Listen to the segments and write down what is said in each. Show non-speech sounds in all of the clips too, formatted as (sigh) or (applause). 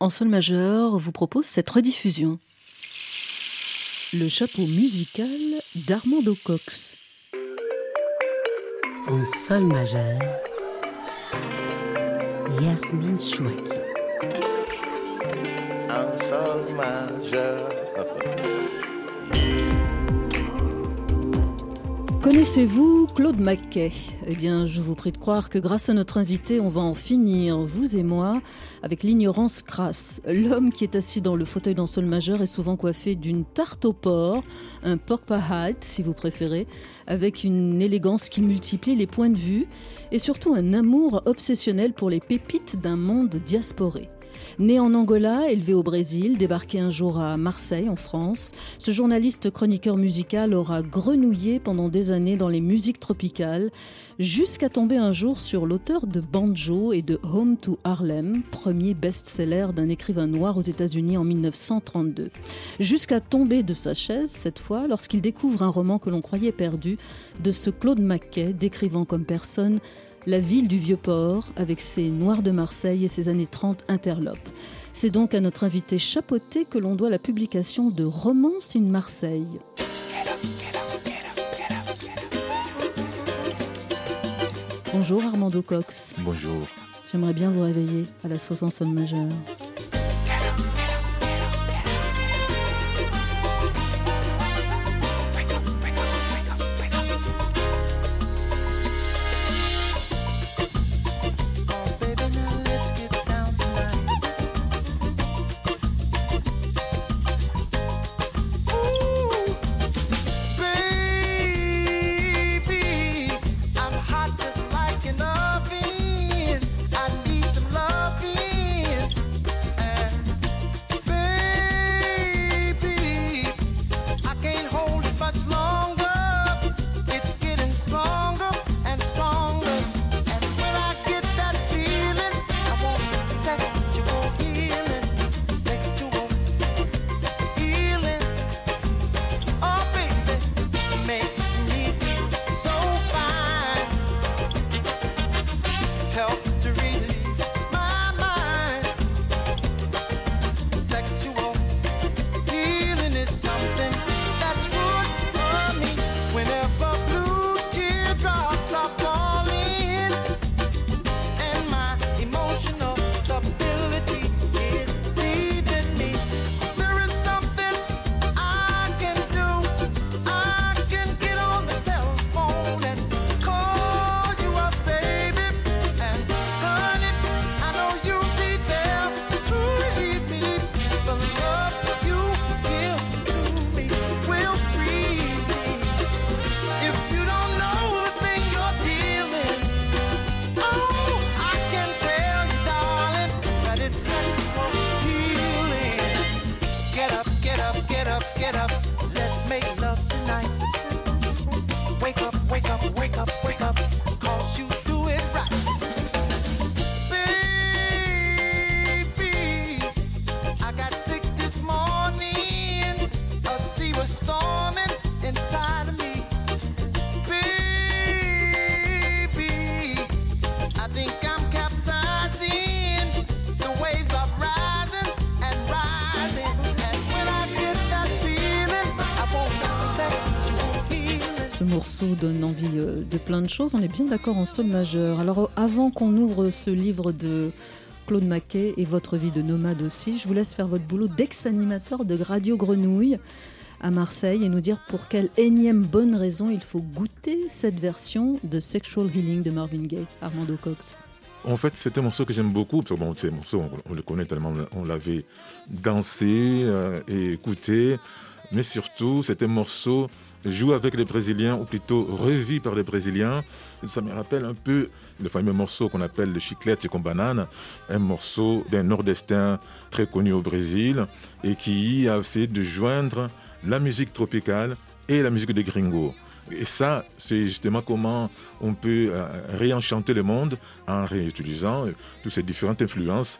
en sol majeur vous propose cette rediffusion. Le chapeau musical d'Armando Cox. En sol majeur, Yasmine Chouaki. En sol majeur. Connaissez-vous Claude Maquet? Eh bien, je vous prie de croire que grâce à notre invité, on va en finir, vous et moi, avec l'ignorance crasse. L'homme qui est assis dans le fauteuil d'un sol majeur est souvent coiffé d'une tarte au porc, un pork pie si vous préférez, avec une élégance qui multiplie les points de vue et surtout un amour obsessionnel pour les pépites d'un monde diasporé. Né en Angola, élevé au Brésil, débarqué un jour à Marseille, en France, ce journaliste chroniqueur musical aura grenouillé pendant des années dans les musiques tropicales, jusqu'à tomber un jour sur l'auteur de Banjo et de Home to Harlem, premier best-seller d'un écrivain noir aux États-Unis en 1932. Jusqu'à tomber de sa chaise, cette fois, lorsqu'il découvre un roman que l'on croyait perdu de ce Claude Maquet, décrivant comme personne la ville du Vieux-Port, avec ses Noirs de Marseille et ses années 30 interlopes. C'est donc à notre invité chapeauté que l'on doit la publication de Romance in Marseille. Bonjour Armando Cox. Bonjour. J'aimerais bien vous réveiller à la sauce en sol majeur. De plein de choses. On est bien d'accord en sol majeur. Alors avant qu'on ouvre ce livre de Claude Maquet et votre vie de nomade aussi, je vous laisse faire votre boulot d'ex-animateur de Radio Grenouille à Marseille et nous dire pour quelle énième bonne raison il faut goûter cette version de Sexual Healing de Marvin Gaye, Armando Cox. En fait, c'est un morceau que j'aime beaucoup, parce que bon, ces morceaux, on, le connaît tellement, on l'avait dansé euh, et écouté, mais surtout, c'est un morceau joue avec les Brésiliens, ou plutôt revu par les Brésiliens. Ça me rappelle un peu le fameux morceau qu'on appelle le chiclette et banane, un morceau d'un nordestin très connu au Brésil et qui a essayé de joindre la musique tropicale et la musique des gringos. Et ça, c'est justement comment on peut euh, réenchanter le monde en réutilisant euh, toutes ces différentes influences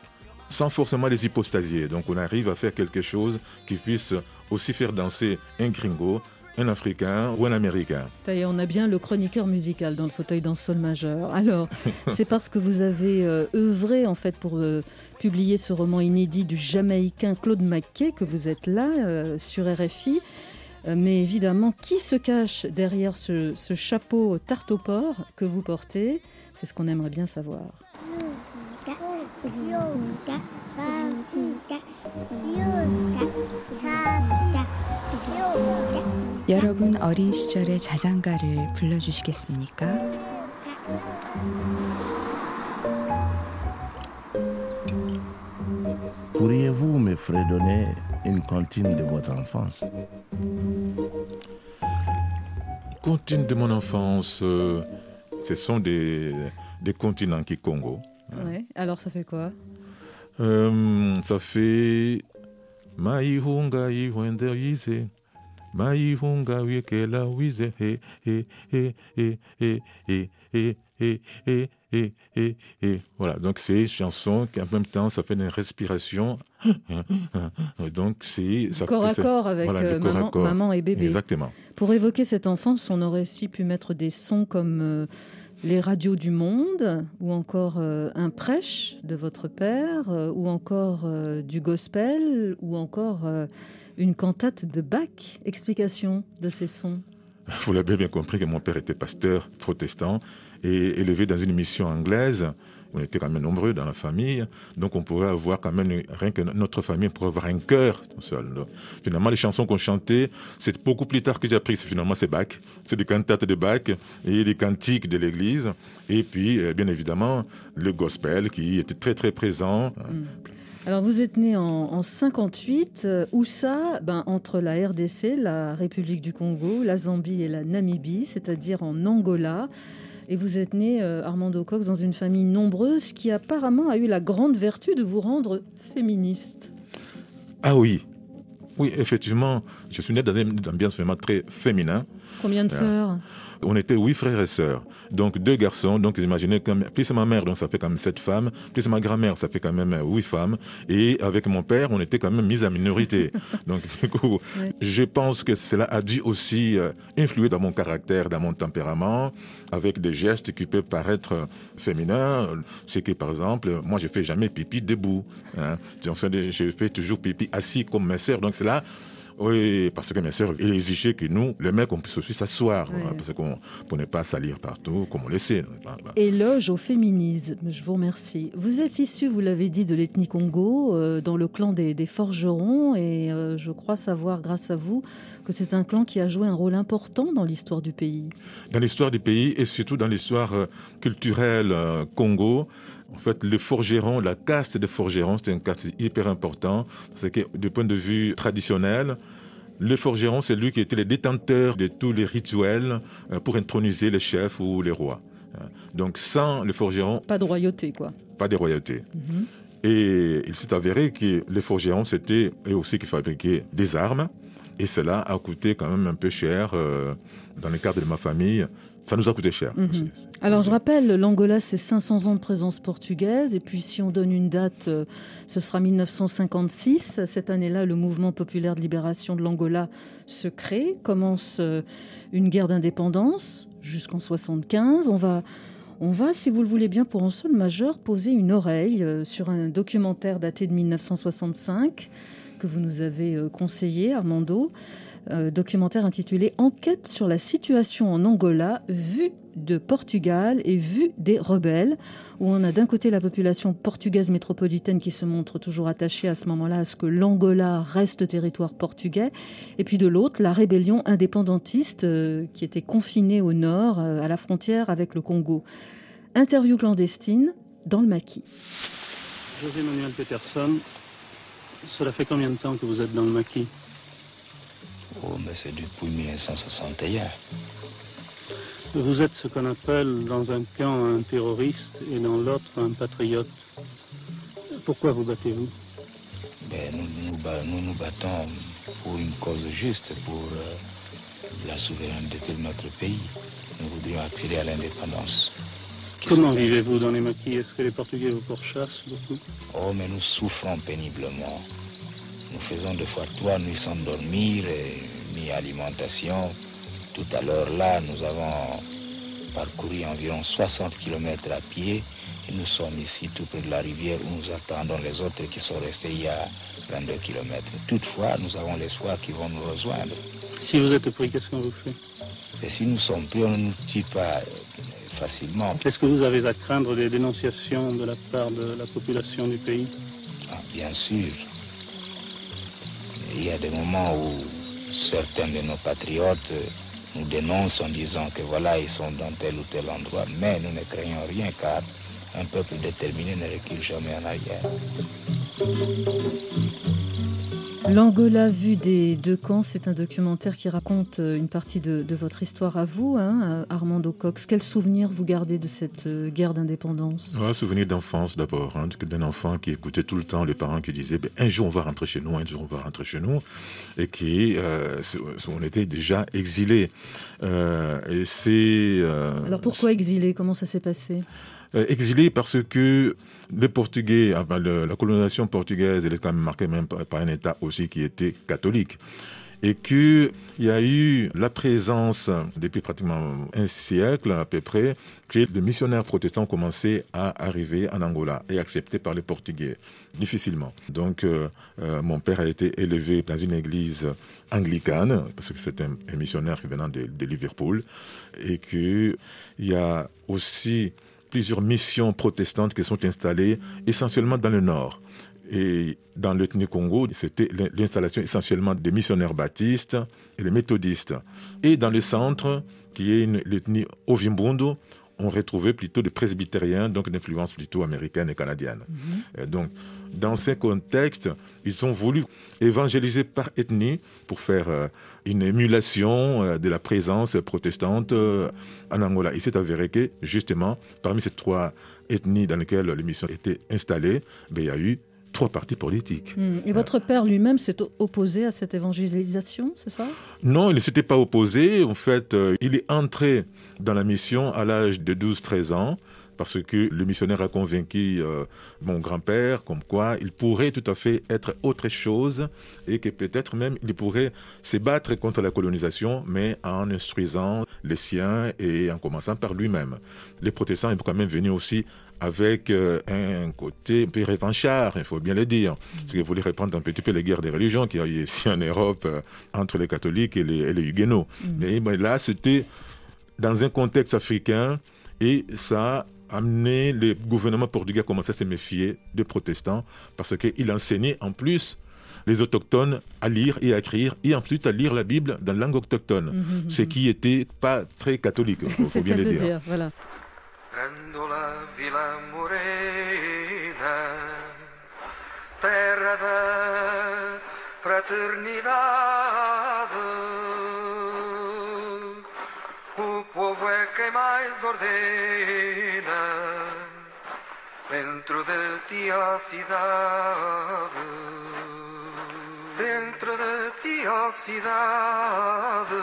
sans forcément les hypostasier. Donc on arrive à faire quelque chose qui puisse aussi faire danser un gringo un Africain ou un Américain. Est, on a bien le chroniqueur musical dans le fauteuil dans sol majeur. Alors, (laughs) c'est parce que vous avez euh, œuvré en fait pour euh, publier ce roman inédit du Jamaïcain Claude Mackay que vous êtes là euh, sur RFI. Euh, Mais évidemment, qui se cache derrière ce, ce chapeau tarte au porc que vous portez? C'est ce qu'on aimerait bien savoir. 여러분 어린 시절의 자장가를 불러주시겠습니까? Pourriez-vous me fredonner une cantine de votre enfance Contine de mon enfance, euh, ce sont des, des continents qui Congo. Ouais. Alors, ça fait quoi Euh, ça fait Maihunga iwende maivunga wiekela wize he he he he he he he et, et, et, et, et. Voilà, donc c'est une chanson qui en même temps, ça fait une respiration. donc c'est... Ça corps à corps avec voilà, euh, maman, corps. maman, et bébé. Exactement. Pour évoquer cette enfance, on aurait aussi pu mettre des sons comme... Euh, les radios du monde, ou encore euh, un prêche de votre père, euh, ou encore euh, du gospel, ou encore une cantate de Bach. Explication de ces sons. (laughs) Vous l'avez bien compris que mon père était pasteur protestant et élevé dans une mission anglaise. On était quand même nombreux dans la famille, donc on pourrait avoir quand même, rien que notre famille pourrait avoir un cœur tout seul. Finalement, les chansons qu'on chantait, c'est beaucoup plus tard que j'ai appris finalement c'est Bach. C'est des cantates de Bach et des cantiques de l'église. Et puis, euh, bien évidemment, le gospel qui était très très présent. Alors vous êtes né en, en 58, euh, où ça? Ben, Entre la RDC, la République du Congo, la Zambie et la Namibie, c'est-à-dire en Angola. Et vous êtes né, euh, Armando Cox, dans une famille nombreuse qui apparemment a eu la grande vertu de vous rendre féministe. Ah oui, oui, effectivement, je suis né dans une ambiance vraiment très féminin. Combien de Ah. sœurs? On était huit frères et sœurs. Donc deux garçons. Donc imaginez comme plus ma mère, donc ça fait quand même sept femmes. Plus ma grand-mère, ça fait quand même euh, huit femmes. Et avec mon père, on était quand même mis à minorité. (laughs) donc du coup, je pense que cela a dû aussi euh, influer dans mon caractère, dans mon tempérament, avec des gestes qui peuvent paraître euh, féminins. C'est que par exemple, moi je fais jamais pipi debout. Hein. Je fais toujours pipi assis comme mes sœurs. Donc c'est là. Oui, parce que mes sœurs, ils exigeaient que nous, les mecs, on puisse aussi s'asseoir, Ouais. hein, parce qu'on pour ne pas salir partout, comme on le sait. Bah, bah. Éloge au féminisme, je vous remercie. Vous êtes issu, vous l'avez dit, de l'ethnie Congo, euh, dans le clan des, des forgerons, et euh, je crois savoir, grâce à vous, que c'est un clan qui a joué un rôle important dans l'histoire du pays. Dans l'histoire du pays et surtout dans l'histoire euh, culturelle euh, Congo, en fait, les forgerons, la caste des forgerons, c'est une caste hyper important, parce que du point de vue traditionnel, le forgeron, c'est lui qui était le détenteur de tous les rituels euh, pour introniser les chefs ou les rois. Hein. Donc sans le forgeron, Pas de royauté, quoi. pas de royauté. Mhm. Et il s'est avéré que les forgerons, c'était eux aussi qui fabriquaient des armes. Et cela a coûté quand même un peu cher euh, dans le cadre de ma famille. Ça nous a coûté cher. Mhm. Alors je rappelle, l'Angola, c'est 500 ans de présence portugaise, et puis si on donne une date, euh, ce sera 1956. Cette année-là, le mouvement populaire de libération de l'Angola se crée, commence euh, une guerre d'indépendance jusqu'en 75. On va, on va, si vous le voulez bien, pour un sol majeur, poser une oreille euh, sur un documentaire daté de 1965 que vous nous avez conseillé, Armando. Euh, documentaire intitulé Enquête sur la situation en Angola, vue de Portugal et vue des rebelles, où on a d'un côté la population portugaise métropolitaine qui se montre toujours attachée à ce moment-là à ce que l'Angola reste territoire portugais, et puis de l'autre la rébellion indépendantiste euh, qui était confinée au nord, euh, à la frontière avec le Congo. Interview clandestine dans le maquis. José Manuel Peterson, cela fait combien de temps que vous êtes dans le maquis? Oh, mais c'est depuis 1961. Vous êtes ce qu'on appelle dans un camp un terroriste et dans l'autre un patriote. Pourquoi vous battez-vous? Ben, nous, nous, ba- nous nous battons pour une cause juste, pour euh, la souveraineté de notre pays. Nous voudrions accéder à l'indépendance. Comment vivez-vous dans les maquis? Est-ce que les Portugais vous pourchassent beaucoup? Oh, mais nous souffrons péniblement. Nous faisons deux fois trois nuits sans dormir et ni alimentation. Tout à l'heure là, nous avons parcouru environ 60 km à pied et nous sommes ici tout près de la rivière où nous attendons les autres qui sont restés il y a 22 km. Toutefois, nous avons l'espoir qu'ils vont nous rejoindre. Si vous êtes pris, qu'est-ce qu'on vous fait? Et si nous sommes pris, on ne nous tue pas facilement. Est-ce que vous avez à craindre des dénonciations de la part de la population du pays? Ah, bien sûr. Il y a des moments où certains de nos patriotes nous dénoncent en disant que voilà, ils sont dans tel ou tel endroit. Mais nous ne craignons rien car un peuple déterminé ne recule jamais en arrière. L'Angola vue des deux camps, c'est un documentaire qui raconte euh, une partie de, de votre histoire à vous, hein, Armando Cox. Quel souvenir vous gardez de cette euh, guerre d'indépendance? Un souvenir d'enfance d'abord, hein, d'un enfant qui écoutait tout le temps les parents qui disaient ben, un jour on va rentrer chez nous, un jour on va rentrer chez nous, et qui euh, on était déjà exilés. Euh, et c'est. Euh, Alors pourquoi exilés? Comment ça s'est passé? euh, exilé parce que les Portugais, la colonisation portugaise, elle est quand même marquée même par, un État aussi qui était catholique. Et qu'il y a eu la présence, depuis pratiquement un siècle à peu près, que les missionnaires protestants commencé à arriver en Angola et acceptés par les Portugais, difficilement. Donc, euh, euh, mon père a été élevé dans une église anglicane, parce que c'est un, un, missionnaire venant de, de Liverpool, et qu'il y a aussi plusieurs missions protestantes qui sont installées essentiellement dans le nord. Et dans l'ethnie Congo, c'était l'installation essentiellement des missionnaires baptistes et les méthodistes. Et dans le centre, qui est l'ethnie Ovimbundu, on retrouvait plutôt des presbytériens, donc d'influence plutôt américaine et canadienne. Et donc, dans ces contextes, ils ont voulu évangéliser par ethnie pour faire euh, une émulation euh, de la présence protestante euh, en Angola. Il s'est avéré que, justement, parmi ces trois ethnies dans lesquelles l'émission était installée, ben, il y a eu trois partis politiques. Mmh. Et votre père lui-même s'est opposé à cette évangélisation, c'est ça? Non, il ne s'était pas opposé. En fait, euh, il est entré dans la mission à l'âge de 12-13 ans parce que le missionnaire a convaincu euh, mon grand-père comme quoi il pourrait tout à fait être autre chose et que peut-être même il pourrait se battre contre la colonisation, mais en instruisant les siens et en commençant par lui-même. Les protestants sont quand même venus aussi avec euh, un côté un peu revanchard, il faut bien le dire. Parce qu'ils voulaient reprendre un petit peu les guerres des religions qu'il y a eu ici en Europe euh, entre les catholiques et les, et les huguenots. Mm. Mais, mais, là, c'était dans un contexte africain et ça amené le gouvernement portugais à commencer à se méfier des protestants parce qu'il enseignait en plus les autochtones à lire et à écrire, et ensuite à lire la Bible dans la langue autochtone, mm -hmm. ce qui n'était pas très catholique, (laughs) il faut bien le dire. dire voilà. Grandola Vila Morena, terra da fraternidade. O povo é quem mais ordena dentro de ti a cidade. Dentro de ti a cidade.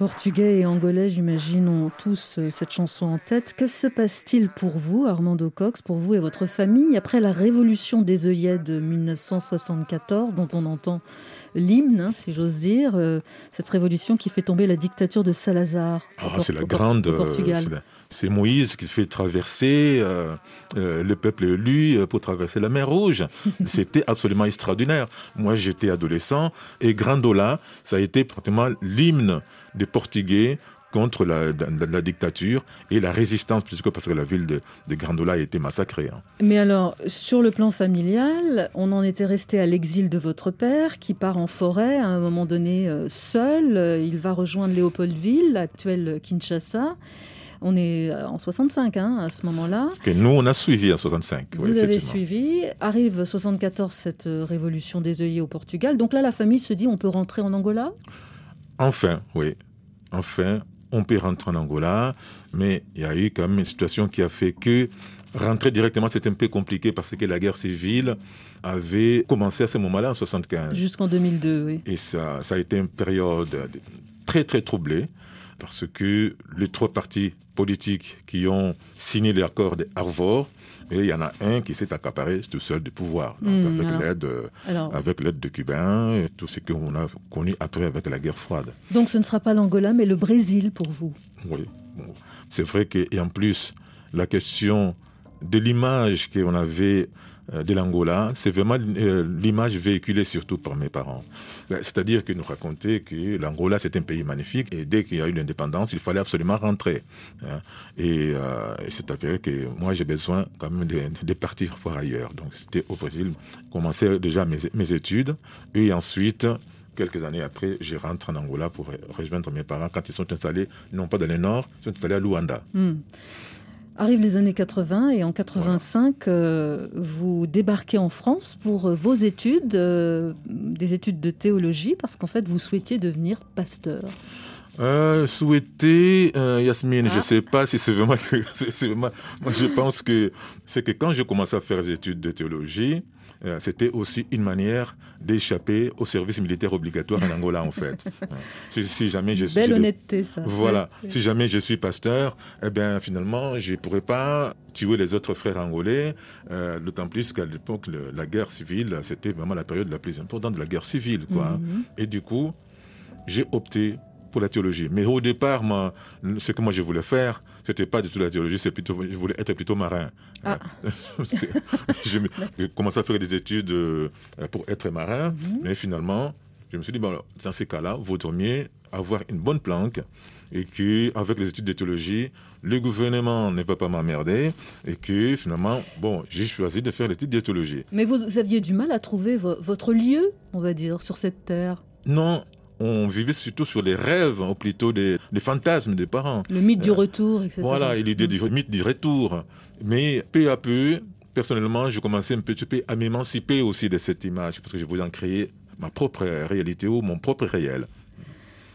Portugais et Angolais, j'imagine, ont tous cette chanson en tête. Que se passe-t-il pour vous, Armando Cox, pour vous et votre famille, après la révolution des œillets de 1974, dont on entend l'hymne, hein, si j'ose dire, euh, cette révolution qui fait tomber la dictature de Salazar oh, C'est la grande... Au Portugal? Euh, c'est Moïse qui fait traverser euh, euh, le peuple élu pour traverser la mer Rouge. (laughs) C'était absolument extraordinaire. Moi, j'étais adolescent et Grandola, ça a été pratiquement l'hymne des Portugais contre la, la, la, dictature et la résistance, puisque parce que la ville de, de Grandola a été massacrée. Hein. Mais alors, sur le plan familial, on en était resté à l'exil de votre père, qui part en forêt à un moment donné euh, seul. Il va rejoindre Léopoldville, l'actuelle Kinshasa. On est en 65 hein, à ce moment-là. Que nous, on a suivi en 65. Vous avez suivi. Arrive 74 cette révolution des œillets au Portugal. Donc là, la famille se dit on peut rentrer en Angola? Enfin, oui. Enfin, on peut rentrer en Angola, mais il y a eu quand même une situation qui a fait que rentrer directement, c'était un peu compliqué parce que la guerre civile avait commencé à ce moment-là, en 75. Jusqu'en 2002, oui. Et ça, ça a été une période très, très troublée parce que les trois partis politiques qui ont signé l'accord de Harvard, et il y en a un qui s'est accaparé tout seul du pouvoir, donc Hmm, avec l'aide, Alors, avec l'aide de Cubains et tout ce qu'on a connu après avec la guerre froide. donc ce ne sera pas l'Angola, mais le Brésil pour vous. Oui, bon, c'est vrai que et en plus la question de l'image qu'on avait de l'Angola, c'est vraiment euh, l'image véhiculée surtout par mes parents. Ben, C'est-à-dire qu'ils nous racontaient que l'Angola c'est un pays magnifique et dès qu'il y a eu l'indépendance, il fallait absolument rentrer. hein. Et, euh, et c'est avéré que moi j'ai besoin quand même de, partir voir ailleurs. Donc c'était au Brésil, commencer déjà mes, mes études et ensuite Quelques années après, je rentre en Angola pour rejoindre mes parents quand ils sont installés, non pas dans le nord, ils sont installés à Luanda. Hmm. Arrivent les années 80 et en 85, euh, vous débarquez en France pour euh, vos études, euh, des études de théologie, parce qu'en fait, vous souhaitiez devenir pasteur. Euh, souhaiter, euh, Yasmine, je Ah. ne sais pas si (laughs) c'est vraiment, Moi, je pense que c'est que quand j'ai commencé à faire des études de théologie, c'était aussi une manière d'échapper au service militaire obligatoire en Angola, en fait. (laughs) Euh, si, si jamais je suis Belle honnêteté, ça. Voilà. Ouais. Si jamais je suis pasteur, eh bien, finalement, je ne pourrais pas tuer les autres frères angolais, euh, d'autant plus qu'à l'époque, la guerre civile, c'était vraiment la période la plus importante de la guerre civile, quoi. hein. Mhm. Et du coup, j'ai opté pour la théologie. Mais au départ, moi, ce que moi je voulais faire, c'était pas du tout la théologie, c'est plutôt, je voulais être plutôt marin. Ah. (laughs) C'est- je commencé à faire des études euh, pour être marin, Mhm. mais finalement, je me suis dit, bon, alors, dans ces cas-là, vaudrait mieux avoir une bonne planque et que, avec les études de théologie, le gouvernement ne va pas m'emmerder et que finalement, bon, j'ai choisi de faire l'étude de théologie. Mais vous, vous aviez du mal à trouver vo- votre lieu, on va dire, sur cette terre? Non, on vivait surtout sur les rêves, ou plutôt des, fantasmes des parents. Le mythe du Euh, retour, etc. Voilà, et l'idée du mythe du retour. Mais peu à peu, personnellement, je commençais un petit peu à m'émanciper aussi de cette image, parce que je voulais en créer ma propre réalité ou mon propre réel.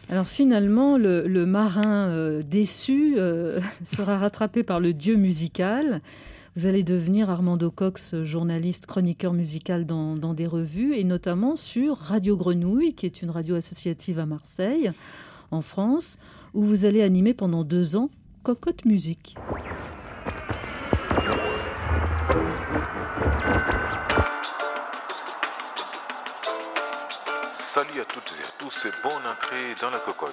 Alors finalement, le, le marin euh, déçu euh, (laughs) sera rattrapé par le dieu musical. Vous allez devenir Armando Cox, journaliste, chroniqueur musical dans, des revues, et notamment sur Radio Grenouille, qui est une radio associative à Marseille, en France, où vous allez animer pendant deux ans Cocotte Musique. Salut à toutes et à tous et bonne entrée dans la cocotte.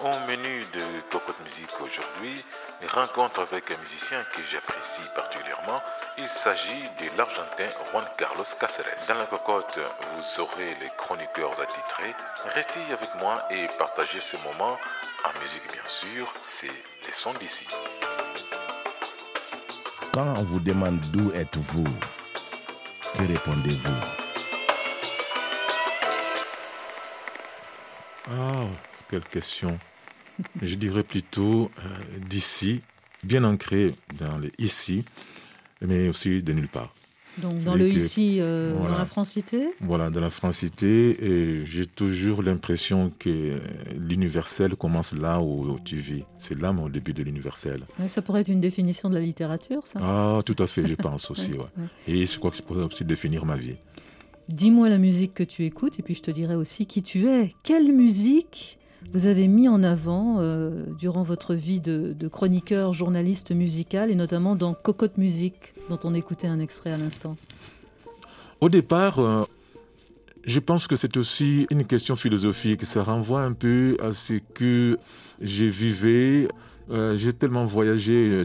Au menu de Cocotte Musique aujourd'hui, rencontre avec un musicien que j'apprécie particulièrement. Il s'agit de l'Argentin Juan Carlos Cáceres. Dans la cocotte, vous aurez les chroniqueurs attitrés. Restez avec moi et partagez ce moment en musique bien sûr. C'est les sons d'ici. Quand on vous demande d'où êtes-vous, que répondez-vous? Ah, quelle question. Je dirais plutôt euh, d'ici, bien ancré dans les ici, mais aussi de nulle part. Donc dans Et le que- ici, euh, voilà. dans la francité? Voilà, de la francité, et j'ai toujours l'impression que l'universel commence là où tu vis. C'est là mon début de l'universel. Ouais, Ça pourrait être une définition de la littérature, ça? Ah, tout à fait, je pense (laughs) aussi, ouais. ouais. Et je crois que c'est pour ça aussi définir ma vie. Dis-moi la musique que tu écoutes et puis je te dirai aussi qui tu es. Quelle musique vous avez mis en avant euh, durant votre vie de, chroniqueur, journaliste musical et notamment dans Cocotte Musique dont on écoutait un extrait à l'instant Au départ, euh, je pense que c'est aussi une question philosophique. Ça renvoie un peu à ce que j'ai vécu. Euh, j'ai tellement voyagé.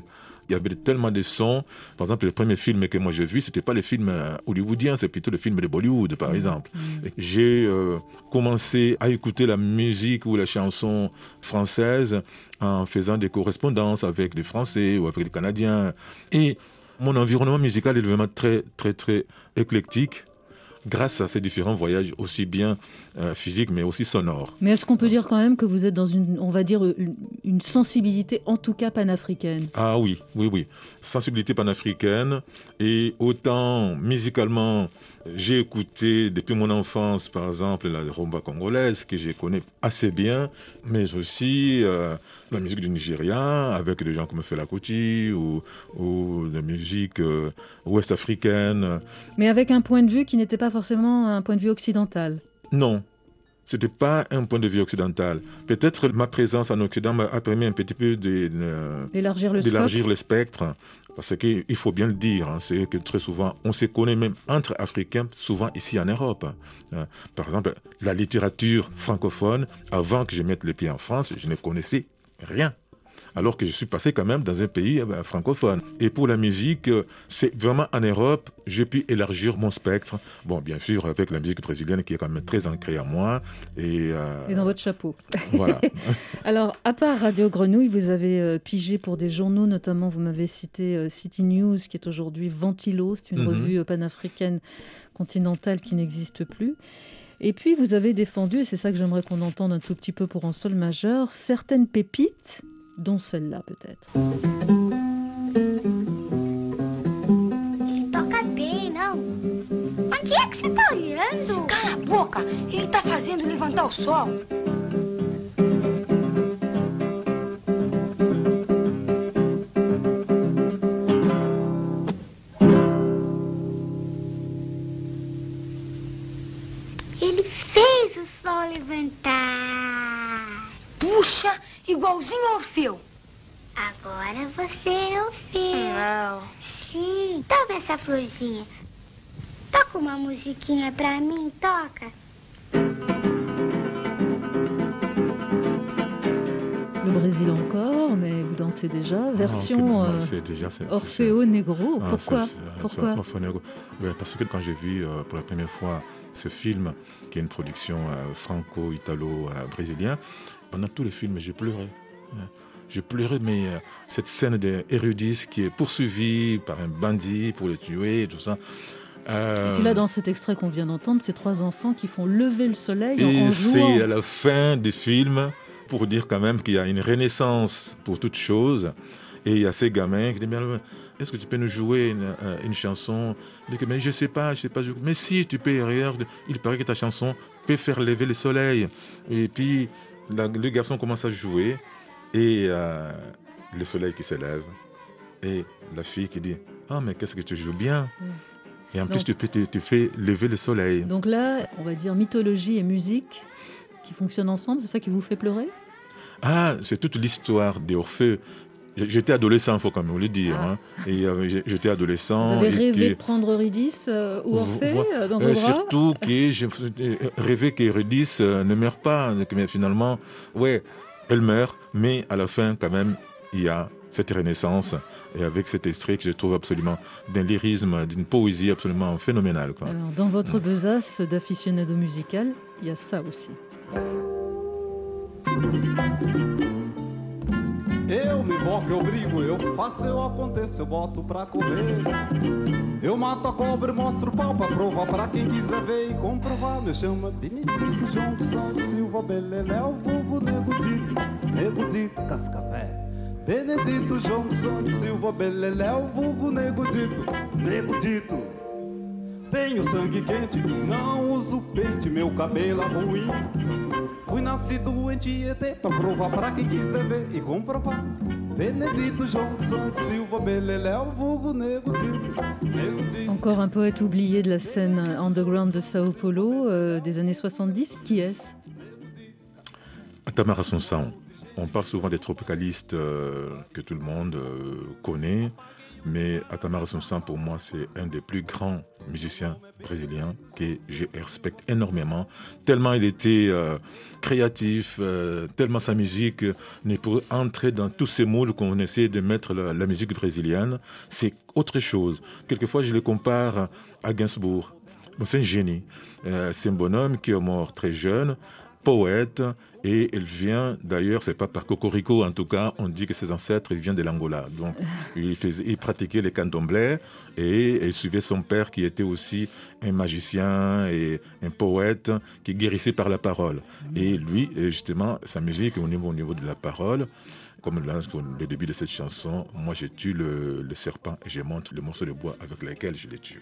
Il y avait tellement de sons. Par exemple, le premier film que moi j'ai vu, c'était pas les films euh, hollywoodiens, c'est plutôt le film de Bollywood, par exemple. Et J'ai euh, commencé à écouter la musique ou la chanson française en faisant des correspondances avec des Français ou avec des Canadiens. Et mon environnement musical est vraiment très, très, très éclectique. grâce à ces différents voyages, aussi bien euh, physiques mais aussi sonores. Mais est-ce qu'on peut dire quand même que vous êtes dans une, on va dire, une, une sensibilité en tout cas panafricaine? Ah oui, oui, oui. Sensibilité panafricaine. Et autant musicalement, j'ai écouté depuis mon enfance, par exemple, la rumba congolaise, que je connais assez bien, mais aussi euh, la musique du Nigeria, avec des gens comme Fela Kuti, ou, ou la musique euh, ouest-africaine. Mais avec un point de vue qui n'était pas forcément un point de vue occidental. Non, c'était pas un point de vue occidental. Peut-être ma présence en Occident m'a permis un petit peu euh, D'élargir le d'élargir scope. le spectre. Parce qu'il faut bien le dire, hein, c'est que très souvent, on se connaît même entre Africains, souvent ici en Europe. hein. Par exemple, la littérature francophone, avant que je mette les pieds en France, je ne connaissais rien. Alors que je suis passé quand même dans un pays eh ben, francophone. Et pour la musique, euh, c'est vraiment en Europe, j'ai pu élargir mon spectre. Bon, bien sûr, avec la musique brésilienne qui est quand même très ancrée à moi. Et, euh, Et dans votre chapeau. voilà. (laughs) Alors, à part Radio Grenouille, vous avez euh, pigé pour des journaux, notamment, vous m'avez cité City News, qui est aujourd'hui Ventilo, c'est une Mhm. revue panafricaine continentale qui n'existe plus. Et puis, vous avez défendu, et c'est ça que j'aimerais qu'on entende un tout petit peu pour un sol majeur, certaines pépites, dont celle-là peut-être. Toca bem, não. Mas que é que você tá olhando? Cala a boca! Ele tá fazendo levantar o sol. Ele fez o sol levantar. Igualzinho Orfeu. Agora você é Orfeu. Não. Sim, toma essa florzinha. Toca uma musiquinha pra mim, toca. Le Brésil encore, mais vous dansez déjà. Ah, Version non, euh, c'est déjà, c'est- Orfeo Negro. Ah, Pourquoi ça, Pourquoi ça, Orfeo Negro. Ouais, Parce que quand j'ai vu euh, pour la première fois ce film, qui est une production euh, franco-italo-brésilien, pendant tous les films, j'ai pleuré. hein. J'ai pleuré, mais euh, cette scène d'Erudis qui est poursuivi par un bandit pour le tuer et tout ça. Euh, Et puis là, dans cet extrait qu'on vient d'entendre, ces trois enfants qui font lever le soleil en- et en c'est à la fin du film pour dire quand même qu'il y a une renaissance pour toute chose. Et il y a ces gamins qui disent, est-ce que tu peux nous jouer une, euh, une chanson? Il dit mais je sais pas, je sais pas. Mais si, tu peux. Regarde, il paraît que ta chanson peut faire lever le soleil. Et puis, la- le garçon commence à jouer et euh, le soleil qui s'élève. Et la fille qui dit, ah, mais qu'est-ce que tu joues bien? Et en plus, tu, peux, tu, tu fais lever le soleil. Donc là, on va dire mythologie et musique qui fonctionnent ensemble, c'est ça qui vous fait pleurer? Ah, c'est toute l'histoire d'Orphée. J'étais adolescent, il faut quand même le dire. Ah. hein. Et euh, j'étais adolescent. Vous avez rêvé que- de prendre Eurydice euh, ou Orphée euh, dans vos Euh, bras? surtout que j'ai rêvé qu'Eurydice ne meurt pas. Mais finalement, ouais, elle meurt, mais à la fin, quand même, il y a cette renaissance. Et avec cet extrait que je trouve absolument d'un lyrisme, d'une poésie absolument phénoménale. Quoi. Alors, dans votre Mm. besace d'aficionado musical, il y a ça aussi. Eu me invoco, eu brigo, eu faço, eu aconteço, eu boto pra correr. Eu mato a cobra mostro o pau pra provar pra quem quiser ver e comprovar. Me chama Benedito João de São Silva Beleléu, vulgo Nego Dito, Nego Dito Cascavé. Benedito João de São Silva Beleléu, vulgo Nego Dito, Nego Dito. Tenho sangue quente, não uso pente, meu cabelo é ruim. Fui nascido em Tietê pra provar pra quem quiser ver e comprovar. Benedito João de Santos Silva Beleléu, vulgo Nego Dito, Nego Dito. Encore un poète oublié de la scène underground de Sao Paulo euh, des années 70. Qui est-ce? Tamara Sonsan. On parle souvent des tropicalistes euh, que tout le monde euh, connaît, mais Atamara Sonsan, pour moi, c'est un des plus grands musiciens brésiliens que je respecte énormément, tellement il était euh, créatif, euh, tellement sa musique ne pourrait entrer dans tous ces moules qu'on essaie de mettre la, musique brésilienne. C'est autre chose. Quelquefois, je le compare à Gainsbourg. C'est un génie. Euh, c'est un bonhomme qui est mort très jeune, poète et elle vient d'ailleurs, c'est pas par Cocorico en tout cas, on dit que ses ancêtres ils viennent de l'Angola. Donc (laughs) il, faisait, il pratiquait les candomblés et elle suivait son père qui était aussi un magicien et un poète qui guérissait par la parole. Et lui, justement, sa musique au niveau, au niveau de la parole, comme là, le début de cette chanson, moi je tue le, le serpent et je montre le morceau de bois avec lequel je le tue.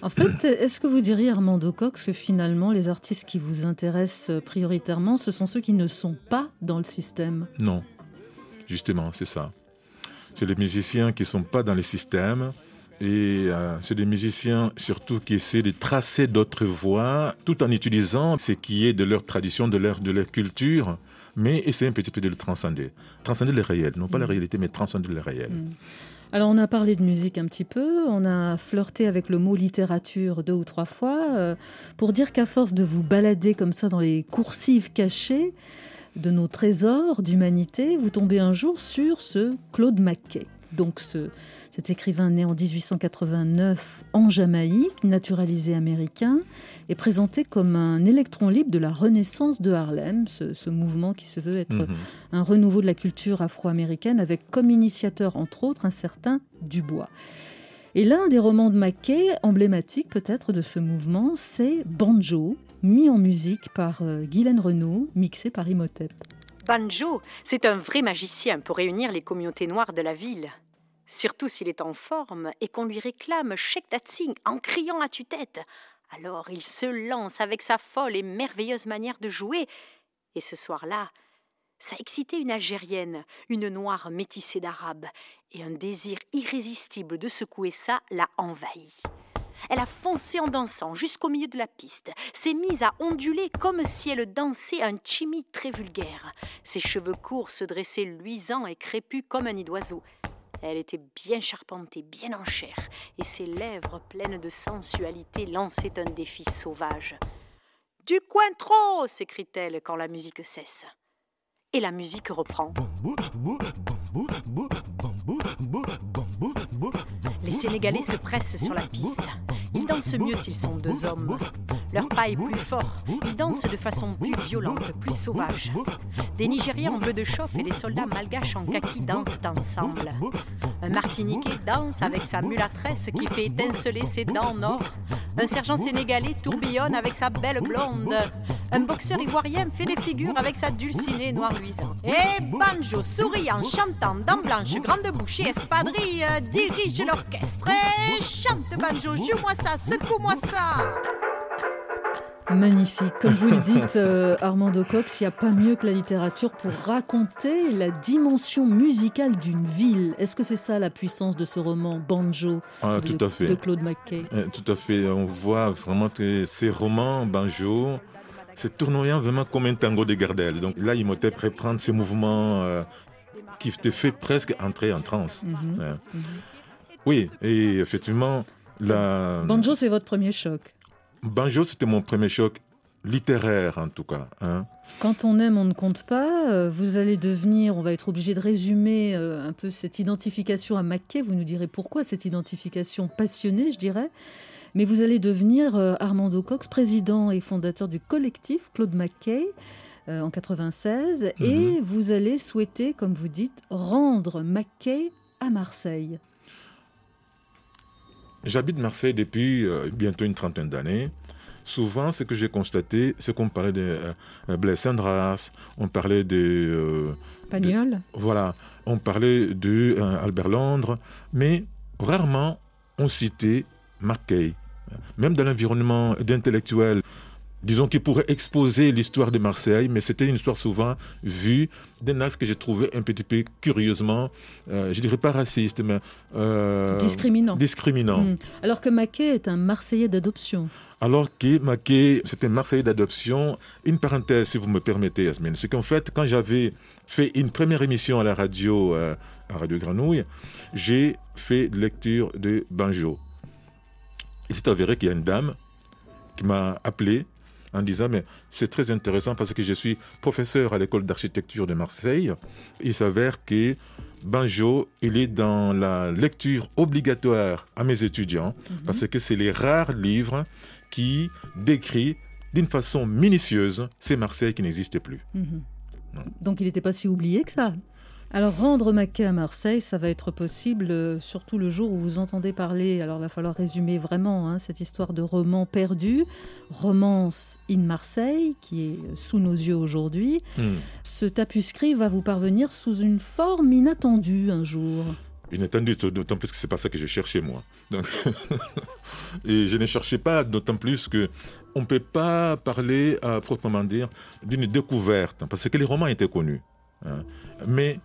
En fait, est-ce que vous diriez, Armando Cox, que finalement, les artistes qui vous intéressent prioritairement, ce sont ceux qui ne sont pas dans le système? Non, justement, c'est ça. C'est les musiciens qui ne sont pas dans le système. Et euh, c'est des musiciens surtout qui essaient de tracer d'autres voies tout en utilisant ce qui est de leur tradition, de leur, de leur culture, mais essayer un petit peu de le transcender. Transcender le réel, non pas la réalité, mais transcender le réel. Mm. Alors on a parlé de musique un petit peu, on a flirté avec le mot littérature deux ou trois fois, euh, pour dire qu'à force de vous balader comme ça dans les coursives cachées de nos trésors d'humanité, vous tombez un jour sur ce Claude Mackay. Donc ce, cet écrivain né en 1889 en Jamaïque, naturalisé américain, est présenté comme un électron libre de la Renaissance de Harlem, ce, ce mouvement qui se veut être Mhm. un renouveau de la culture afro-américaine, avec comme initiateur entre autres un certain Dubois. Et l'un des romans de Mackay, emblématique peut-être de ce mouvement, c'est Banjo, mis en musique par euh, Guylaine Renaud, mixé par Imhotep. Banjo, c'est un vrai magicien pour réunir les communautés noires de la ville. Surtout s'il est en forme et qu'on lui réclame Sheikh Datsing en criant à tue-tête. Alors il se lance avec sa folle et merveilleuse manière de jouer. Et ce soir-là, ça a excité une Algérienne, une noire métissée d'arabe, et un désir irrésistible de secouer ça l'a envahi. Elle a foncé en dansant jusqu'au milieu de la piste, s'est mise à onduler comme si elle dansait un chimie très vulgaire. Ses cheveux courts se dressaient luisants et crépus comme un nid d'oiseau. Elle était bien charpentée, bien en chair, et ses lèvres pleines de sensualité lançaient un défi sauvage. Du coin trop s'écrie-t-elle quand la musique cesse. Et la musique reprend. Sénégalais se pressent sur la piste. Ils dansent mieux s'ils sont deux hommes. Leur pas est plus fort. Ils dansent de façon plus violente, plus sauvage. Des Nigériens en bleu de chauffe et des soldats malgaches en kaki dansent ensemble. Un Martiniquais danse avec sa mulâtresse qui fait étinceler ses dents en or. Un sergent sénégalais tourbillonne avec sa belle blonde. Un boxeur ivoirien fait des figures avec sa dulcinée noire luisante. Et Banjo, souriant, chantant, dents blanches, grande bouche et espadrille, dirige l'orchestre. Et chante Banjo, joue-moi ça, secoue-moi ça. Magnifique. Comme vous le dites, euh, Armando Cox, il n'y a pas mieux que la littérature pour raconter la dimension musicale d'une ville. Est-ce que c'est ça la puissance de ce roman Banjo Ah, de, tout à fait. de Claude Mackay Euh, Tout à fait. On voit vraiment que ces romans, Banjo, c'est tournoyant vraiment comme un tango de Gardel. Donc là, Imhotep reprend ces mouvements euh, qui te fait presque entrer en transe. Mhm. Ouais. Oui, et effectivement, la... Banjo, c'est votre premier choc. Banjo, c'était mon premier choc littéraire, en tout cas. hein. Quand on aime, on ne compte pas. Euh, Vous allez devenir, on va être obligé de résumer euh, un peu cette identification à Mackay. Vous nous direz pourquoi cette identification passionnée, je dirais. Mais vous allez devenir euh, Armando Cox, président et fondateur du collectif Claude Mackay en 96. Et vous allez souhaiter, comme vous dites, rendre Mackay à Marseille. J'habite Marseille depuis euh, bientôt une trentaine d'années. Souvent, ce que j'ai constaté, c'est qu'on parlait de euh, Blaise Sandras, on parlait de... euh, Pagnol Voilà, on parlait de euh, Albert Londres, mais rarement on citait Mackay. Même dans l'environnement d'intellectuels, disons qui pourraient exposer l'histoire de Marseille, mais c'était une histoire souvent vue d'un axe que j'ai trouvé un petit peu curieusement, euh, je dirais pas raciste, mais euh, Discriminant. discriminant. Hmm. Alors que Mackay est un Marseillais d'adoption. Alors que Mackay, c'était Marseillais d'adoption. Une parenthèse, si vous me permettez, Yasmine, c'est qu'en fait, quand j'avais fait une première émission à la radio, euh, à Radio Granouille, j'ai fait lecture de Banjo. Il s'est avéré qu'il y a une dame qui m'a appelé en disant mais c'est très intéressant parce que je suis professeur à l'école d'architecture de Marseille. Il s'avère que Banjo, il est dans la lecture obligatoire à mes étudiants parce que c'est les rares livres qui décrit d'une façon minutieuse, c'est Marseille qui n'existe plus. Mhm. Donc il n'était pas si oublié que ça. Alors rendre Maquet à Marseille, ça va être possible, euh, surtout le jour où vous entendez parler, alors il va falloir résumer vraiment hein, cette histoire de roman perdu, Romance in Marseille, qui est sous nos yeux aujourd'hui. Hmm. Ce tapuscrit va vous parvenir sous une forme inattendue un jour. Inattendu, d'autant plus que c'est pas ça que j'ai cherché moi. Donc, (laughs) et je ne cherchais pas, d'autant plus que on peut pas parler à proprement dire d'une découverte, parce que les romans étaient connus. hein. Mais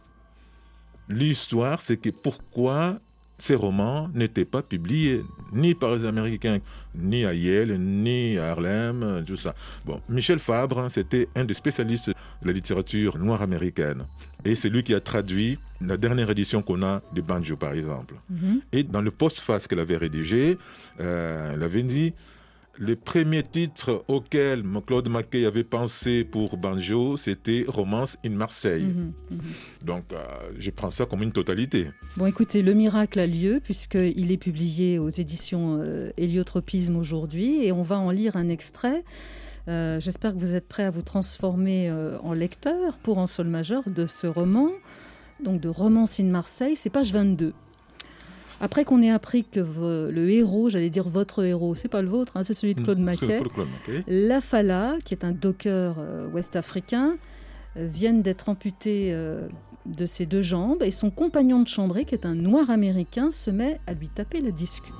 l'histoire, c'est que pourquoi ces romans n'étaient pas publiés ni par les Américains, ni à Yale, ni à Harlem, tout ça. Bon, Michel Fabre, hein, c'était un des spécialistes de la littérature noire américaine. Et c'est lui qui a traduit la dernière édition qu'on a de Banjo, par exemple. Et dans le postface qu'elle avait rédigé, euh, elle avait dit les premiers titres auxquels Claude Mackay avait pensé pour Banjo, c'était Romance in Marseille. Mhm, mhm. Donc, euh, je prends ça comme une totalité. Bon, écoutez, le miracle a lieu puisqu'il est publié aux éditions euh, Héliotropisme aujourd'hui et on va en lire un extrait. Euh, J'espère que vous êtes prêts à vous transformer euh, en lecteur pour En Sol majeur de ce roman, donc de Romance in Marseille, c'est page 22. Après qu'on ait appris que le héros, j'allais dire votre héros, c'est pas le vôtre, hein, c'est celui de Claude Hmm, Claude Mackay. la Fala, qui est un docker euh, ouest-africain, euh, viennent d'être amputés euh, de ses deux jambes et son compagnon de chambrée, qui est un noir américain, se met à lui taper la discute.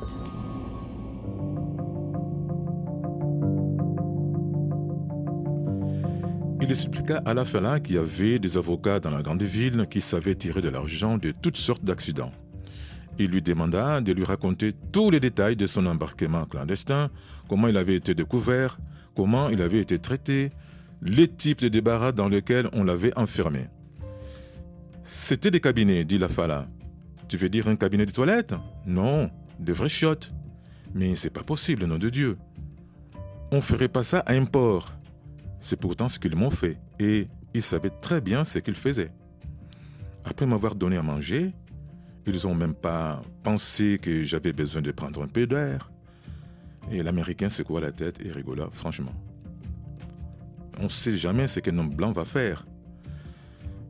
Il expliqua à la Fala qu'il y avait des avocats dans la grande ville qui savaient tirer de l'argent de toutes sortes d'accidents. Il lui demanda de lui raconter tous les détails de son embarquement clandestin, comment il avait été découvert, comment il avait été traité, les types de débarras dans lesquels on l'avait enfermé. C'était des cabinets, dit la Fala. Tu veux dire un cabinet de toilette? Non, de vraies chiottes. Mais c'est pas possible, nom de Dieu. On ferait pas ça à un port. C'est pourtant ce qu'ils m'ont fait, et ils savaient très bien ce qu'ils faisaient. Après m'avoir donné à manger, ils n'ont même pas pensé que j'avais besoin de prendre un peu d'air. Et l'Américain secoua la tête et rigola, franchement. On ne sait jamais ce qu'un homme blanc va faire.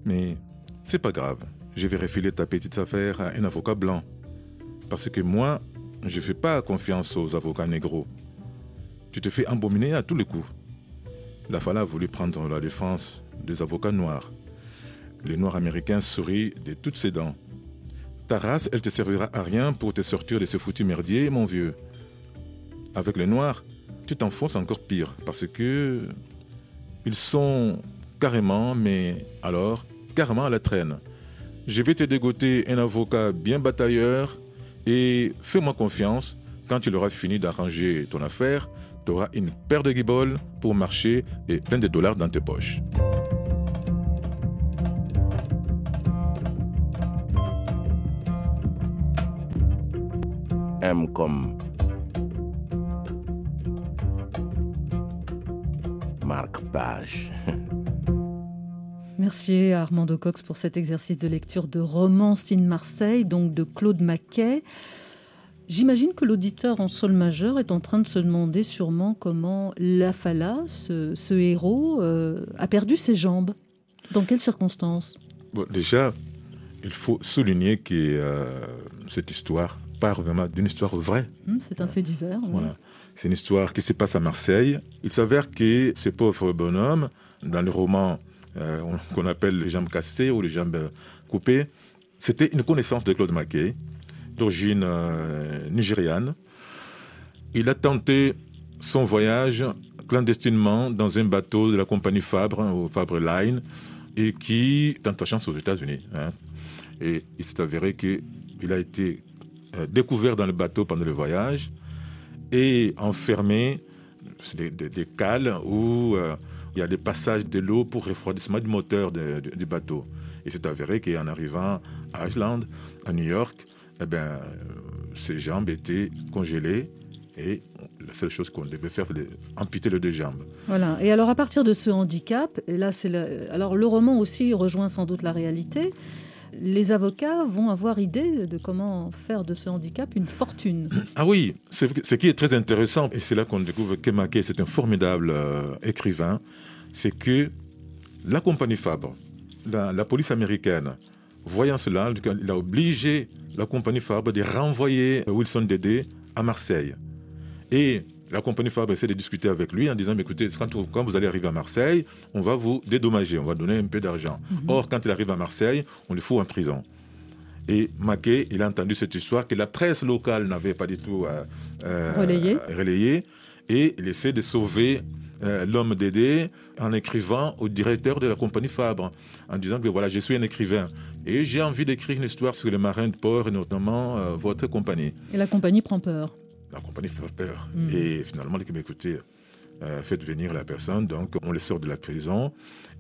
Mais c'est pas grave. Je vais refiler ta petite affaire à un avocat blanc. Parce que moi, je ne fais pas confiance aux avocats négros. Tu te fais embominer à tous les coups. La Fala a voulu prendre la défense des avocats noirs. Les Noirs américains sourient de toutes ses dents. Ta race, elle te servira à rien pour te sortir de ce foutu merdier, mon vieux. Avec les Noirs, tu t'enfonces encore pire parce que ils sont carrément, mais alors, carrément à la traîne. Je vais te dégoter un avocat bien batailleur et fais-moi confiance, quand tu auras fini d'arranger ton affaire, tu auras une paire de guibolles pour marcher et plein de dollars dans tes poches. M comme marque-page. Merci à Armando Cox pour cet exercice de lecture de Romance in Marseille, donc de Claude Maquet. J'imagine que l'auditeur en sol majeur est en train de se demander sûrement comment La Fala, ce, ce héros, euh, a perdu ses jambes. Dans quelles circonstances? Bon, déjà, il faut souligner que euh, cette histoire part vraiment d'une histoire vraie. Hmm, C'est un fait divers. Voilà. C'est une histoire qui se passe à Marseille. Il s'avère que ce pauvre bonhomme, dans le roman euh, on- qu'on appelle Les jambes cassées ou Les jambes euh, coupées, c'était une connaissance de Claude Mackay, d'origine euh, nigériane. Il a tenté son voyage clandestinement dans un bateau de la compagnie Fabre, hein, au Fabre Line, et qui tente sa chance aux États-Unis. hein. Et il s'est avéré qu'il a été euh, découvert dans le bateau pendant le voyage et enfermé, c'est des, des- des cales où euh, il y a des passages de l'eau pour refroidissement du moteur de- du bateau. Et c'est avéré qu'en arrivant à Ashland, à New York, eh euh, ses jambes étaient congelées et la seule chose qu'on devait faire, c'était amputer les deux jambes. Voilà. Et alors, à partir de ce handicap, là, c'est alors le roman aussi rejoint sans doute la réalité. Les avocats vont avoir idée de comment faire de ce handicap une fortune. (clears throat) Ah oui, ce qui est très intéressant, et c'est là qu'on découvre que Mackay, c'est un formidable euh, écrivain, c'est que la compagnie Fabre, la, police américaine, voyant cela, il a obligé la compagnie Fabre de renvoyer Wilson Dédé à Marseille. La compagnie Fabre essaie de discuter avec lui en disant, écoutez, quand vous, quand vous allez arriver à Marseille, on va vous dédommager, on va donner un peu d'argent. Or, quand il arrive à Marseille, on le fout en prison. Et Mackay, il a entendu cette histoire que la presse locale n'avait pas du tout euh, euh, Relayé. relayé. Et il essaie de sauver euh, l'homme d'aider en écrivant au directeur de la compagnie Fabre, en disant que voilà, je suis un écrivain et j'ai envie d'écrire une histoire sur les marins de port et notamment votre compagnie. Et la compagnie prend peur. La compagnie fait peur. Mm. Et finalement, il dit, écoutez, euh, faites venir la personne, donc on les sort de la prison.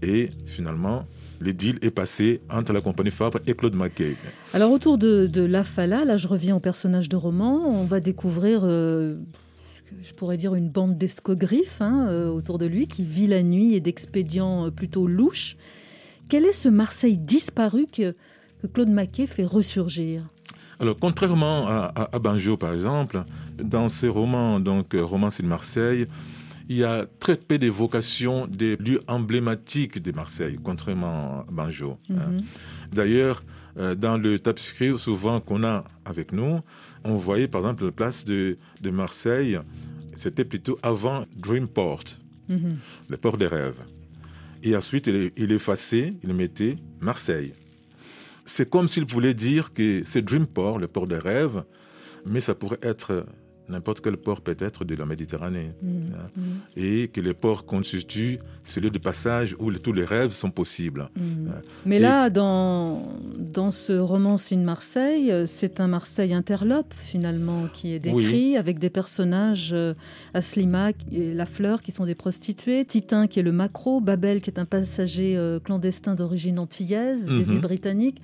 Et finalement, le deal est passé entre la compagnie Fabre et Claude Mackay. Alors autour de, de La Fala, là je reviens au personnage de roman, on va découvrir, euh, je pourrais dire, une bande d'escogriffe hein, euh, autour de lui qui vit la nuit et d'expédients plutôt louches. Quel est ce Marseille disparu que, que Claude Maquet fait ressurgir? Alors, contrairement à, à, à Banjo, par exemple, dans ses romans, donc euh, Romance de Marseille, il y a très peu d'évocation des lieux emblématiques de Marseille, contrairement à Banjo. hein. Mhm. D'ailleurs, euh, dans le tapescrit souvent qu'on a avec nous, on voyait par exemple la place de, de Marseille, c'était plutôt avant Dreamport, Mhm. le port des rêves. Et ensuite, il, il effaçait, il mettait Marseille. C'est comme s'il voulait dire que c'est Dreamport, le port des rêves, mais ça pourrait être n'importe quel port peut-être de la Méditerranée. Mhm. hein. Mhm. Et que les ports constituent ce lieu de passage où le- tous les rêves sont possibles. Mhm. Euh, Mais et- là, dans, dans ce roman in Marseille, euh, c'est un Marseille interlope finalement qui est décrit avec des personnages, euh, Aslima et La Fleur qui sont des prostituées, Titin qui est le macro, Babel qui est un passager euh, clandestin d'origine antillaise, des Mhm. îles britanniques.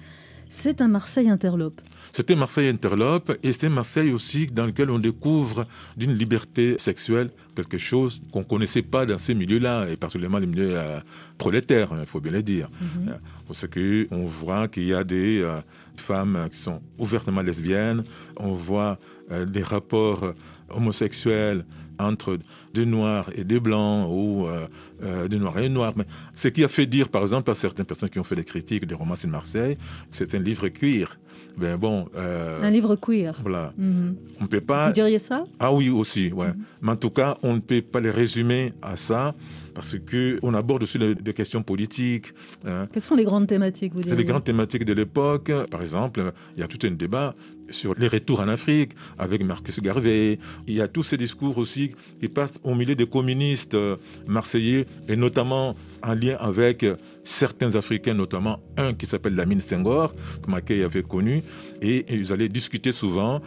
C'est un Marseille interlope. C'était Marseille interlope et c'était Marseille aussi dans lequel on découvre d'une liberté sexuelle quelque chose qu'on ne connaissait pas dans ces milieux-là, et particulièrement les milieux euh, prolétaires, il faut bien le dire. Mhm. Euh, Parce qu'on voit qu'il y a des euh, femmes qui sont ouvertement lesbiennes, on voit euh, des rapports homosexuels entre des noirs et des blancs ou euh, euh, des noirs et des noirs. Mais ce qui a fait dire, par exemple, à certaines personnes qui ont fait des critiques des romans de Marseille, c'est un livre queer. Ben bon, euh, Un livre queer. voilà. Mhm. On ne peut pas. Vous diriez ça? Ah oui, aussi, ouais. Mais en tout cas, on ne peut pas les résumer à ça parce que on aborde aussi des questions politiques. hein. Quelles sont les grandes thématiques, vous diriez les grandes thématiques de l'époque. Par exemple, il y a tout un débat sur les retours en Afrique avec Marcus Garvey. Il y a tous ces discours aussi qui passent au milieu des communistes euh, marseillais et notamment en lien avec euh, certains Africains, notamment un qui s'appelle Lamine Senghor, que Mackay avait connu. Et ils allaient discuter souvent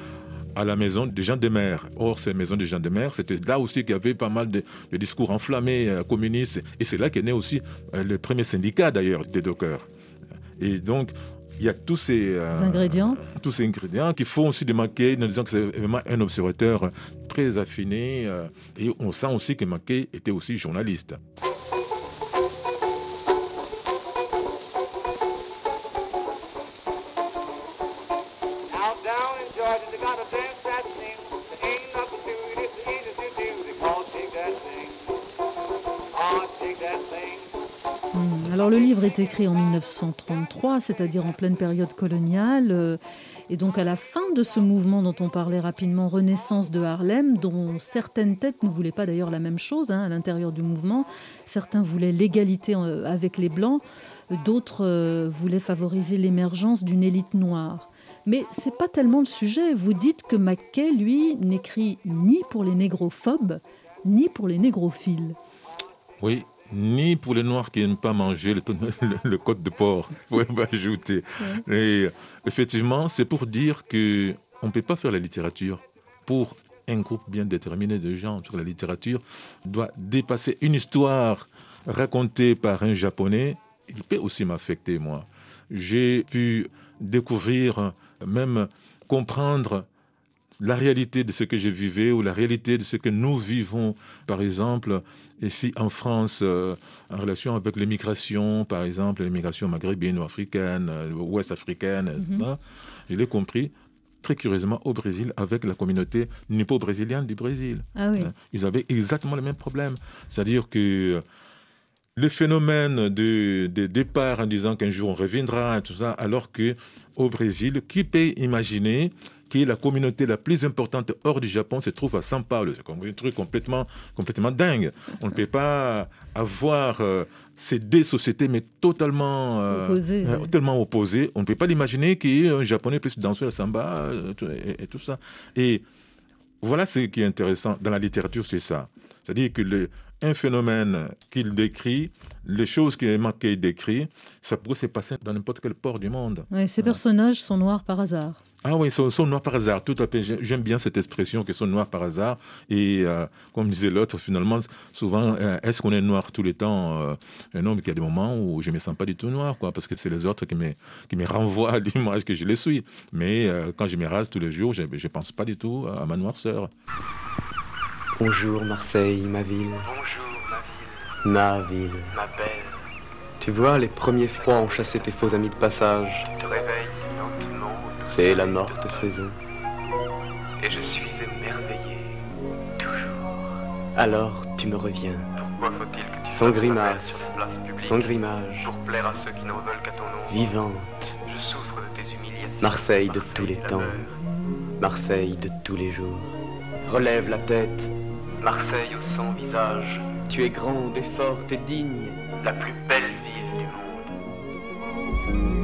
à la maison des gens de mer. Or, ces maisons des gens de mer, c'était là aussi qu'il y avait pas mal de, discours enflammés euh, communistes. Et c'est là qu'est né aussi le premier syndicat, d'ailleurs, des dockers. Et donc, il y a tous ces, euh, ingrédients tous ces ingrédients qui font aussi de Mackay, en disant que c'est vraiment un observateur très affiné. euh, et on sent aussi que Mackay était aussi journaliste. Alors le livre est écrit en 1933, c'est-à-dire en pleine période coloniale, euh, et donc à la fin de ce mouvement dont on parlait rapidement, Renaissance de Harlem, dont certaines têtes ne voulaient pas d'ailleurs la même chose hein, à l'intérieur du mouvement. Certains voulaient l'égalité euh, avec les Blancs, d'autres euh, voulaient favoriser l'émergence d'une élite noire. Mais c'est pas tellement le sujet. Vous dites que Mackay, lui, n'écrit ni pour les négrophobes, ni pour les négrophiles. Oui, ni pour les Noirs qui n'aiment pas manger le, (laughs) le, le côte de porc, (laughs) pour (laughs) ajouter. Et effectivement, c'est pour dire que on ne peut pas faire la littérature pour un groupe bien déterminé de gens. Parce que la littérature doit dépasser une histoire racontée par un Japonais. Il peut aussi m'affecter, moi. J'ai pu découvrir, même comprendre la réalité de ce que je vivais ou la réalité de ce que nous vivons, par exemple, ici en France, euh, en relation avec l'immigration, par exemple, l'immigration maghrébine ou africaine, euh, ou ouest africaine, Mhm. ça, je l'ai compris très curieusement au Brésil avec la communauté nippo-brésilienne du Brésil. Ah oui. Hein, Ils avaient exactement le même problème. C'est-à-dire que le phénomène de, de départ en disant qu'un jour on reviendra et tout ça, alors que au Brésil, qui peut imaginer que la communauté la plus importante hors du Japon se trouve à São Paulo C'est comme un truc complètement, complètement dingue. On ne peut pas avoir euh, ces deux sociétés, mais totalement euh, Opposées, euh, tellement opposées. On ne peut pas l'imaginer qu'un Japonais puisse danser le samba et, et tout ça. Et voilà ce qui est intéressant dans la littérature, c'est ça. C'est-à-dire que le, un phénomène qu'il décrit, les choses Mackay décrit, ça pourrait se passer dans n'importe quel port du monde. Ouais, ces personnages sont noirs par hasard. Ah oui, ils sont, sont noirs par hasard, tout à fait. J'ai- J'aime bien cette expression qu'ils sont noirs par hasard. Et euh, comme disait l'autre, finalement, souvent, euh, est-ce qu'on est noir tout le temps euh, Non, mais il y a des moments où je ne me sens pas du tout noir, quoi, parce que c'est les autres qui me, qui me (laughs) renvoient à l'image que je les suis. Mais euh, quand je me rase tous les jours, je ne pense pas du tout à ma noirceur. Bonjour Marseille, ma ville. Bonjour ma ville, Ma ville. ma belle. Tu vois, les premiers froids ont chassé tes faux amis de passage. Tu te réveilles C'est la morte saison. et je suis émerveillé. Toujours. Alors tu me reviens. Pourquoi faut-il que tu Sans fasses grimace, publique sans grimage, Pour plaire à ceux qui n'en veulent qu'à ton nom. vivante. Je souffre de tes humiliations. Marseille de tous les temps. Marseille de tous les jours. Relève la tête. Marseille au sans visage. Tu es grande et forte et digne. La plus belle ville du monde.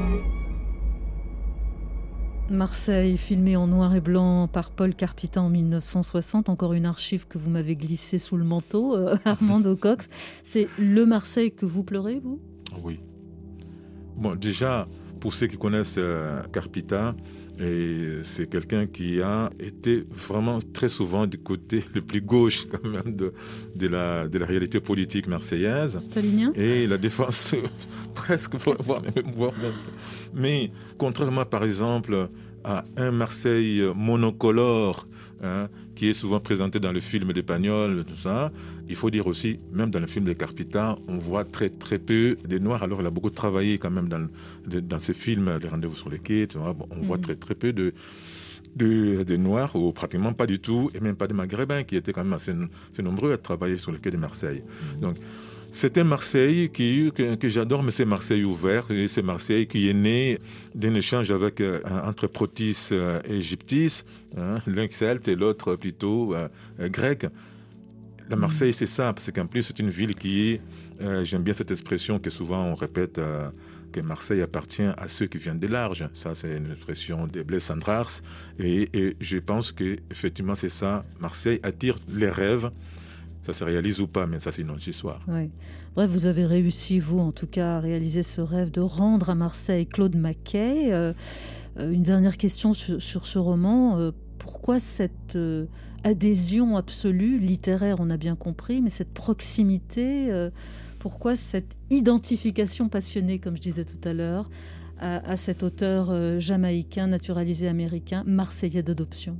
Marseille, filmé en noir et blanc par Paul Carpita en 1960. Encore une archive que vous m'avez glissée sous le manteau, euh, (laughs) Armando Cox. C'est le Marseille que vous pleurez, vous? Oui. Bon, déjà, pour ceux qui connaissent euh, Carpita, et c'est quelqu'un qui a été vraiment très souvent du côté (laughs) le plus gauche quand même de, de, la, de la réalité politique marseillaise. Stalinien Et la défense, (laughs) presque, voire même, voire même. Mais contrairement par exemple à un Marseille monocolore, hein, qui est souvent présenté dans le film d'Espagnol, tout ça, il faut dire aussi, même dans le film de Carpita, on voit très très peu des Noirs. Alors il a beaucoup travaillé quand même dans, dans ce film, Les Rendez-vous sur les quais, tu vois, bon, on voit Mhm. très très peu de, de, de Noirs, ou pratiquement pas du tout, et même pas de Maghrébins, qui étaient quand même assez, assez nombreux à travailler sur le quai de Marseille. Donc c'est un Marseille qui, que, que j'adore, mais c'est Marseille ouvert. Et c'est Marseille qui est né d'un échange avec, euh, entre Protis euh, et Égyptis, hein, l'un celte et l'autre plutôt euh, euh, grec. La Marseille, c'est ça, parce qu'en plus, c'est une ville qui est. euh, J'aime bien cette expression que souvent on répète. euh, que Marseille appartient à ceux qui viennent de large. Ça, c'est une expression de Blaise Sandrars. Et, et je pense que effectivement, c'est ça. Marseille attire les rêves. Ça se réalise ou pas, mais ça, c'est une autre histoire. Bref, vous avez réussi, vous, en tout cas, à réaliser ce rêve de rendre à Marseille Claude Mackay. Euh, euh, une dernière question sur, ce roman. Euh, pourquoi cette adhésion absolue, littéraire, on a bien compris, mais cette proximité Pourquoi cette identification passionnée, comme je disais tout à l'heure, à, cet auteur jamaïcain, naturalisé américain, marseillais d'adoption?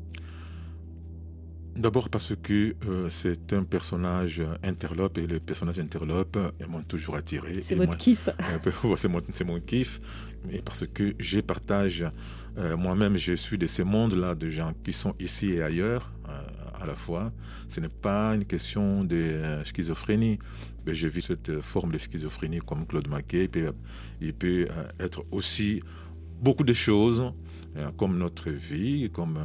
D'abord parce que euh, c'est un personnage interlope et les personnages interlopes euh, m'ont toujours attiré. C'est votre moi- kiff. (laughs) Ouais, c'est mon, kiff. Et parce que je partage, euh, moi-même, je suis de ces mondes-là de gens qui sont ici et ailleurs euh, à la fois. Ce n'est pas une question de euh, schizophrénie. Mais je vis cette euh, forme de schizophrénie comme Claude Maquet. Il peut, il peut euh, être aussi beaucoup de choses, euh, comme notre vie, comme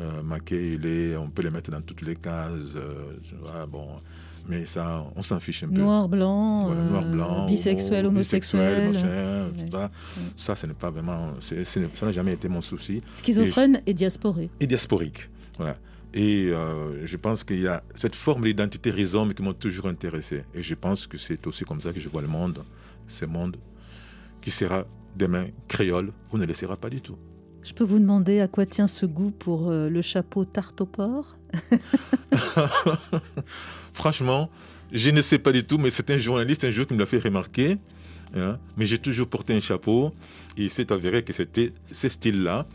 euh, euh, Maquet, on peut les mettre dans toutes les cases. euh, bon, mais ça, on s'en fiche un peu. Noir, blanc, Voilà, euh, noir, blanc, bisexuel, homo- homosexuel. machin, Ouais. tout ça. Ça, ce n'est pas vraiment, ça n'a jamais été mon souci. Schizophrène et diasporé. Et, et diasporique, voilà. Et euh, je pense qu'il y a cette forme d'identité rhizome qui m'a toujours intéressé. Et je pense que c'est aussi comme ça que je vois le monde, ce monde qui sera demain créole ou ne le sera pas du tout. Je peux vous demander à quoi tient ce goût pour euh, le chapeau tarte au porc? (laughs) Franchement, je ne sais pas du tout, mais c'est un journaliste un jour qui me l'a fait remarquer. hein. mais j'ai toujours porté un chapeau et il s'est avéré que c'était ce style-là.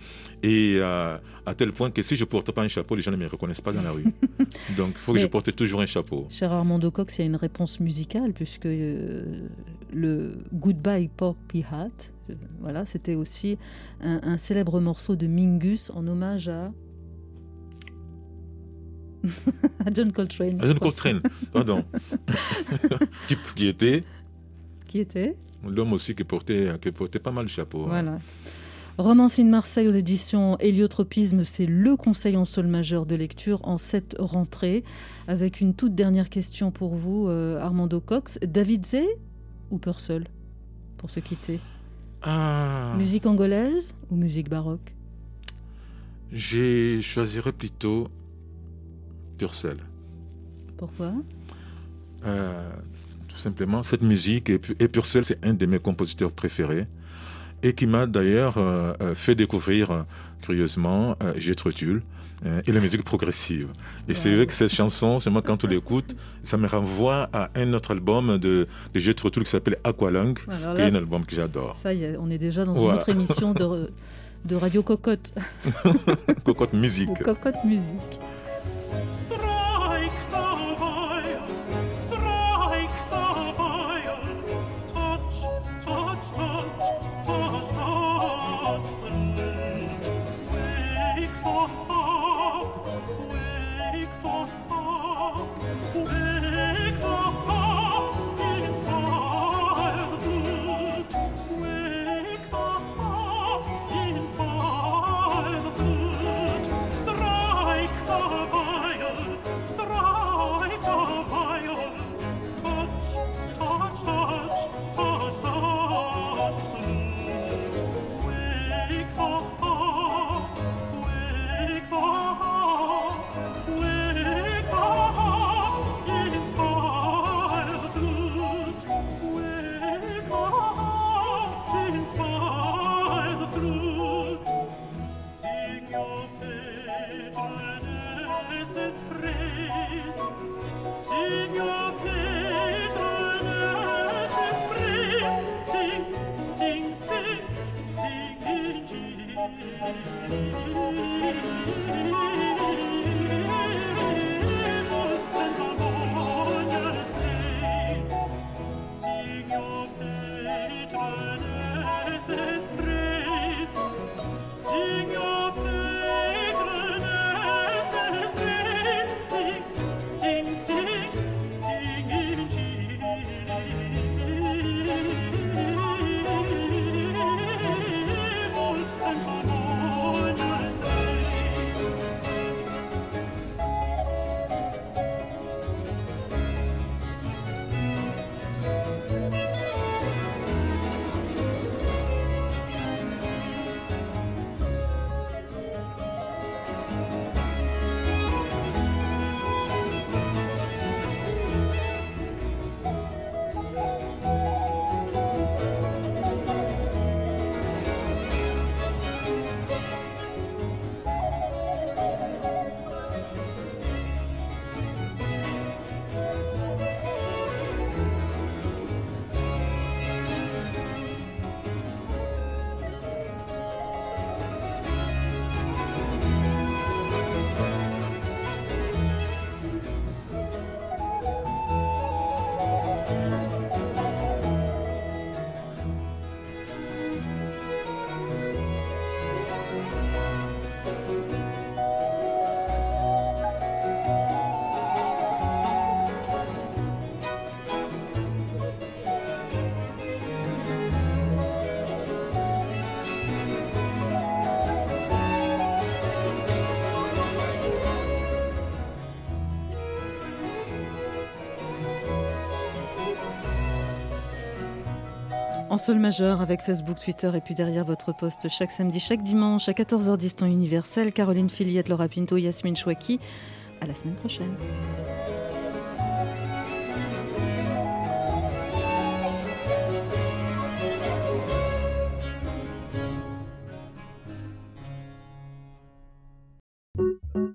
Et euh, à tel point que si je ne porte pas un chapeau, les gens ne me reconnaissent pas dans la rue. (laughs) Donc il faut que je porte toujours un chapeau. Cher Armando Cox, il y a une réponse musicale, puisque euh, le Goodbye Porky Hat, voilà, c'était aussi un, un célèbre morceau de Mingus en hommage à. (laughs) à John Coltrane. John. Coltrane, pardon. (laughs) qui, qui était Qui était l'homme aussi qui portait, qui portait pas mal de chapeaux. hein. Voilà. Romancine Marseille aux éditions Héliotropisme, c'est le conseil en sol majeur de lecture en cette rentrée. Avec une toute dernière question pour vous, euh, Armando Cox. David Zé ou Purcell pour se quitter? Ah, Musique angolaise ou musique baroque? Je choisirais plutôt Purcell. Pourquoi? Euh, tout simplement, cette musique, et, Pu- et Purcell, c'est un de mes compositeurs préférés, et qui m'a d'ailleurs euh, euh, fait découvrir, curieusement, euh, euh, et la musique progressive. Et c'est vrai que cette chanson, c'est moi quand on l'écoute, ça me renvoie à un autre album de, de Jethro Tull qui s'appelle Aqualung, Alors qui là, est un album que j'adore. Ça y est, on est déjà dans une autre émission de, de Radio Cocotte. (laughs) Cocotte musique. De Cocotte Musique. En sol majeur avec Facebook, Twitter et puis derrière votre poste chaque samedi, chaque dimanche à 14h10 temps universel. Caroline Filiette, Laura Pinto, Yasmine Chouaki. À la semaine prochaine.